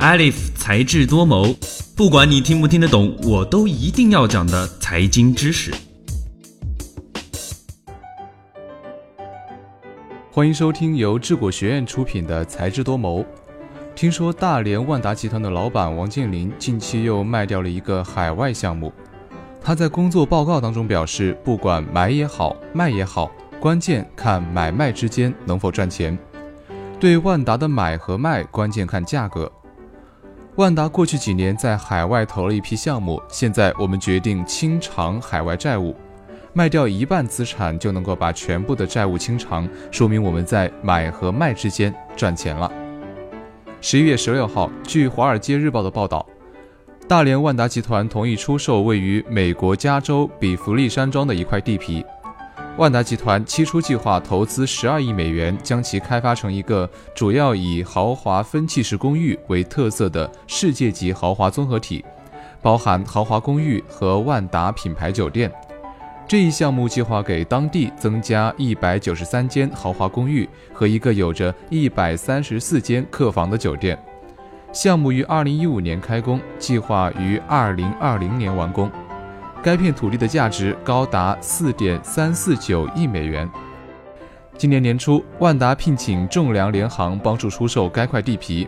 Alif 才智多谋，不管你听不听得懂，我都一定要讲的财经知识。欢迎收听由智果学院出品的《才智多谋》。听说大连万达集团的老板王健林近期又卖掉了一个海外项目。他在工作报告当中表示，不管买也好，卖也好，关键看买卖之间能否赚钱。对万达的买和卖，关键看价格。万达过去几年在海外投了一批项目，现在我们决定清偿海外债务，卖掉一半资产就能够把全部的债务清偿，说明我们在买和卖之间赚钱了。十一月十六号，据《华尔街日报》的报道，大连万达集团同意出售位于美国加州比弗利山庄的一块地皮。万达集团期初计划投资十二亿美元，将其开发成一个主要以豪华分契式公寓为特色的世界级豪华综合体，包含豪华公寓和万达品牌酒店。这一项目计划给当地增加一百九十三间豪华公寓和一个有着一百三十四间客房的酒店。项目于二零一五年开工，计划于二零二零年完工。该片土地的价值高达四点三四九亿美元。今年年初，万达聘请仲量联行帮助出售该块地皮。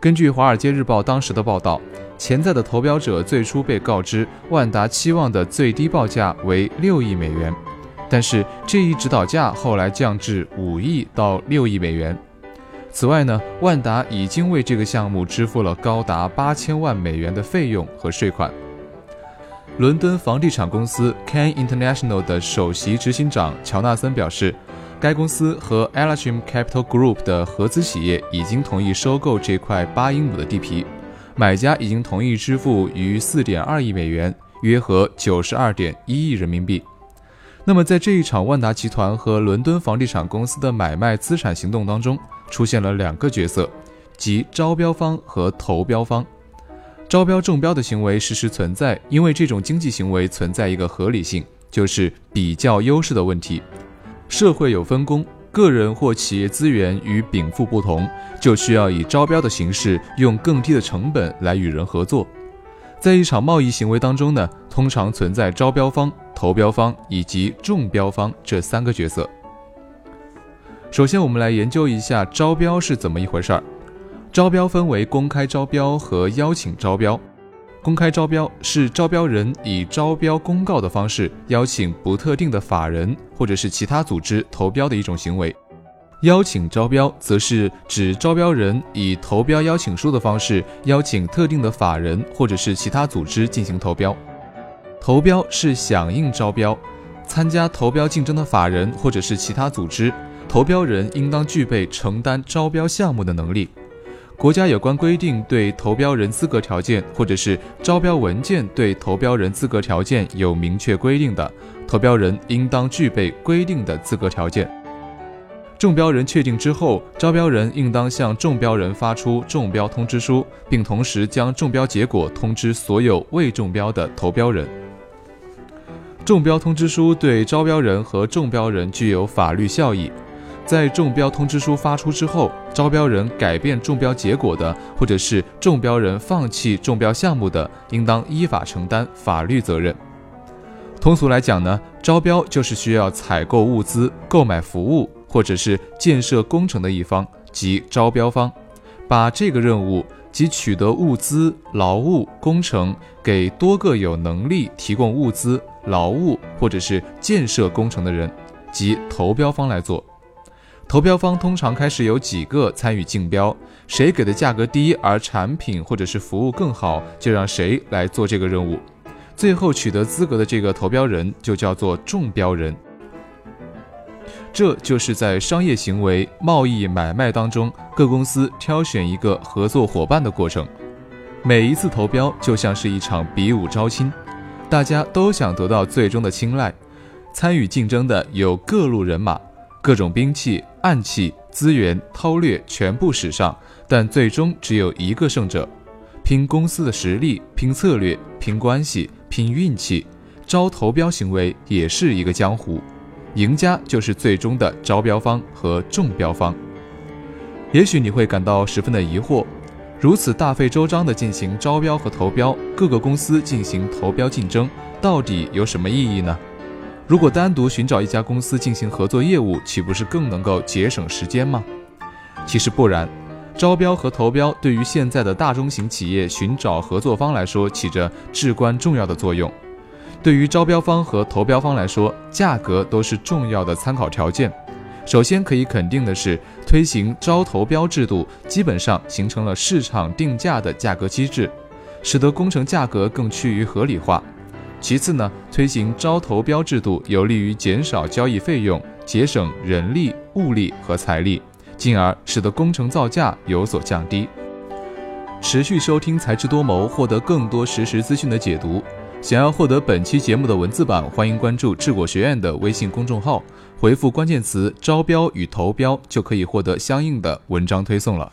根据《华尔街日报》当时的报道，潜在的投标者最初被告知，万达期望的最低报价为六亿美元，但是这一指导价后来降至五亿到六亿美元。此外呢，万达已经为这个项目支付了高达八千万美元的费用和税款。伦敦房地产公司 Can International 的首席执行长乔纳森表示，该公司和 Elatrim Capital Group 的合资企业已经同意收购这块八英亩的地皮，买家已经同意支付逾四点二亿美元，约合九十二点一亿人民币。那么，在这一场万达集团和伦敦房地产公司的买卖资产行动当中，出现了两个角色，即招标方和投标方。招标中标的行为时时存在，因为这种经济行为存在一个合理性，就是比较优势的问题。社会有分工，个人或企业资源与禀赋不同，就需要以招标的形式，用更低的成本来与人合作。在一场贸易行为当中呢，通常存在招标方、投标方以及中标方这三个角色。首先，我们来研究一下招标是怎么一回事儿。招标分为公开招标和邀请招标。公开招标是招标人以招标公告的方式邀请不特定的法人或者是其他组织投标的一种行为。邀请招标则是指招标人以投标邀请书的方式邀请特定的法人或者是其他组织进行投标。投标是响应招标，参加投标竞争的法人或者是其他组织，投标人应当具备承担招标项目的能力。国家有关规定对投标人资格条件，或者是招标文件对投标人资格条件有明确规定的，投标人应当具备规定的资格条件。中标人确定之后，招标人应当向中标人发出中标通知书，并同时将中标结果通知所有未中标的投标人。中标通知书对招标人和中标人具有法律效益。在中标通知书发出之后，招标人改变中标结果的，或者是中标人放弃中标项目的，应当依法承担法律责任。通俗来讲呢，招标就是需要采购物资、购买服务，或者是建设工程的一方，即招标方，把这个任务即取得物资、劳务、工程给多个有能力提供物资、劳务或者是建设工程的人，即投标方来做。投标方通常开始有几个参与竞标，谁给的价格低，而产品或者是服务更好，就让谁来做这个任务。最后取得资格的这个投标人就叫做中标人。这就是在商业行为、贸易买卖当中，各公司挑选一个合作伙伴的过程。每一次投标就像是一场比武招亲，大家都想得到最终的青睐。参与竞争的有各路人马。各种兵器、暗器、资源、韬略全部使上，但最终只有一个胜者。拼公司的实力，拼策略，拼关系，拼运气。招投标行为也是一个江湖，赢家就是最终的招标方和中标方。也许你会感到十分的疑惑：如此大费周章地进行招标和投标，各个公司进行投标竞争，到底有什么意义呢？如果单独寻找一家公司进行合作业务，岂不是更能够节省时间吗？其实不然，招标和投标对于现在的大中型企业寻找合作方来说，起着至关重要的作用。对于招标方和投标方来说，价格都是重要的参考条件。首先可以肯定的是，推行招投标制度，基本上形成了市场定价的价格机制，使得工程价格更趋于合理化。其次呢，推行招投标制度有利于减少交易费用，节省人力、物力和财力，进而使得工程造价有所降低。持续收听才智多谋，获得更多实时资讯的解读。想要获得本期节目的文字版，欢迎关注智果学院的微信公众号，回复关键词“招标与投标”就可以获得相应的文章推送了。